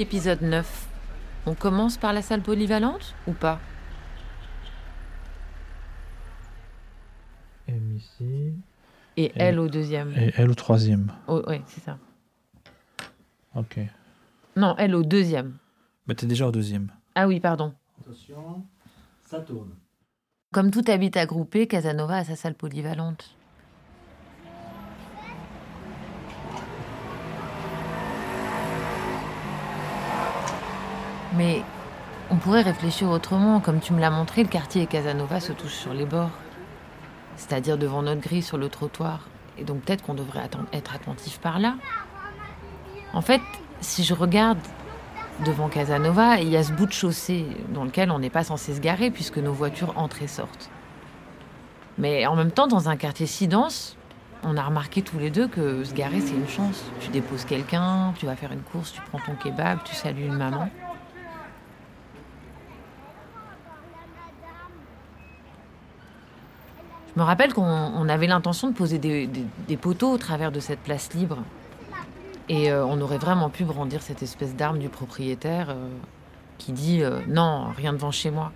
Épisode 9. On commence par la salle polyvalente ou pas? M ici. Et elle au deuxième. Et elle au troisième. Oh, ouais, c'est ça. Ok. Non, elle au deuxième. Mais t'es déjà au deuxième. Ah oui, pardon. Attention, ça tourne. Comme tout habitat groupé, Casanova a sa salle polyvalente. Mais on pourrait réfléchir autrement. Comme tu me l'as montré, le quartier Casanova se touchent sur les bords. C'est-à-dire devant notre grille sur le trottoir. Et donc peut-être qu'on devrait être attentif par là. En fait, si je regarde devant Casanova, il y a ce bout de chaussée dans lequel on n'est pas censé se garer puisque nos voitures entrent et sortent. Mais en même temps, dans un quartier si dense, on a remarqué tous les deux que se garer, c'est une chance. Tu déposes quelqu'un, tu vas faire une course, tu prends ton kebab, tu salues une maman. Je me rappelle qu'on on avait l'intention de poser des, poteaux au travers de cette place libre. Et euh, on aurait vraiment pu brandir cette espèce d'arme du propriétaire euh, qui dit euh, non, rien devant chez moi.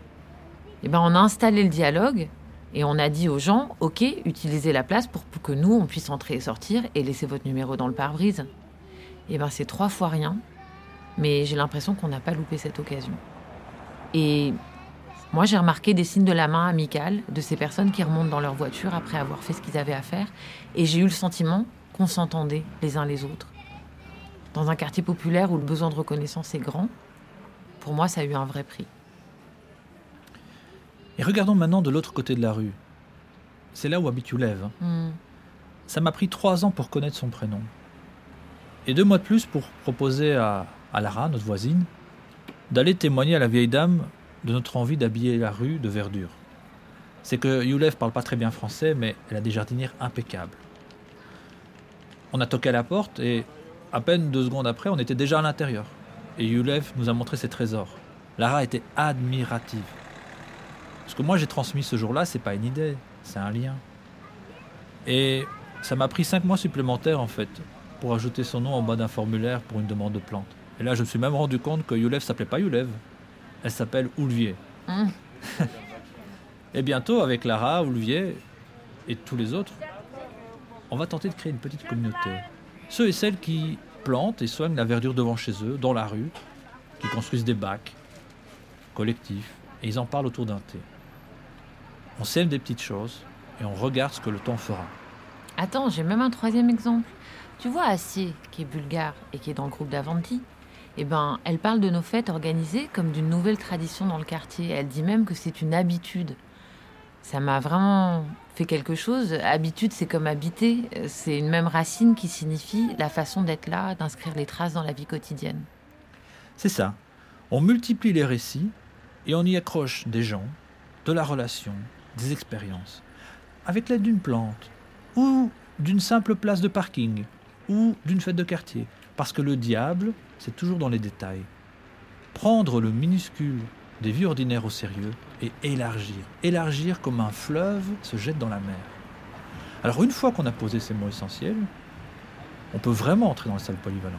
Et ben on a installé le dialogue et on a dit aux gens ok, utilisez la place pour, que nous on puisse entrer et sortir et laisser votre numéro dans le pare-brise. Et ben c'est trois fois rien, mais j'ai l'impression qu'on n'a pas loupé cette occasion. Et moi j'ai remarqué des signes de la main amicale de ces personnes qui remontent dans leur voiture après avoir fait ce qu'ils avaient à faire et j'ai eu le sentiment qu'on s'entendait les uns les autres. Dans un quartier populaire où le besoin de reconnaissance est grand, pour moi, ça a eu un vrai prix. Et regardons maintenant de l'autre côté de la rue. C'est là où habite Youlev. hein. Hmm. Ça m'a pris trois ans pour connaître son prénom. Et deux mois de plus pour proposer à, à Lara, notre voisine, d'aller témoigner à la vieille dame de notre envie d'habiller la rue de verdure. C'est que Youlev parle pas très bien français, mais elle a des jardinières impeccables. On a toqué à la porte et à peine deux secondes après, on était déjà à l'intérieur. Et Youlev nous a montré ses trésors. Lara était admirative. Ce que moi j'ai transmis ce jour-là, c'est pas une idée, c'est un lien. Et ça m'a pris cinq mois supplémentaires en fait pour ajouter son nom en bas d'un formulaire pour une demande de plante. Et là, je me suis même rendu compte que Youlev s'appelait pas Youlev, elle s'appelle Oulvier. Hmm. Et bientôt, avec Lara, Oulvier et tous les autres, on va tenter de créer une petite communauté. Ceux et celles qui plantent et soignent la verdure devant chez eux, dans la rue, qui construisent des bacs collectifs, et ils en parlent autour d'un thé. On sème des petites choses et on regarde ce que le temps fera. Attends, j'ai même un troisième exemple. Tu vois Acier, qui est bulgare et qui est dans le groupe d'Avanti Eh ben, elle parle de nos fêtes organisées comme d'une nouvelle tradition dans le quartier. Elle dit même que c'est une habitude. Ça m'a vraiment fait quelque chose. Habitude, c'est comme habiter. C'est une même racine qui signifie la façon d'être là, d'inscrire les traces dans la vie quotidienne. C'est ça. On multiplie les récits et on y accroche des gens, de la relation, des expériences, avec l'aide d'une plante, ou d'une simple place de parking, ou d'une fête de quartier. Parce que le diable, c'est toujours dans les détails. Prendre le minuscule des vies ordinaires au sérieux et élargir. Élargir comme un fleuve se jette dans la mer. Alors une fois qu'on a posé ces mots essentiels, on peut vraiment entrer dans la salle polyvalente.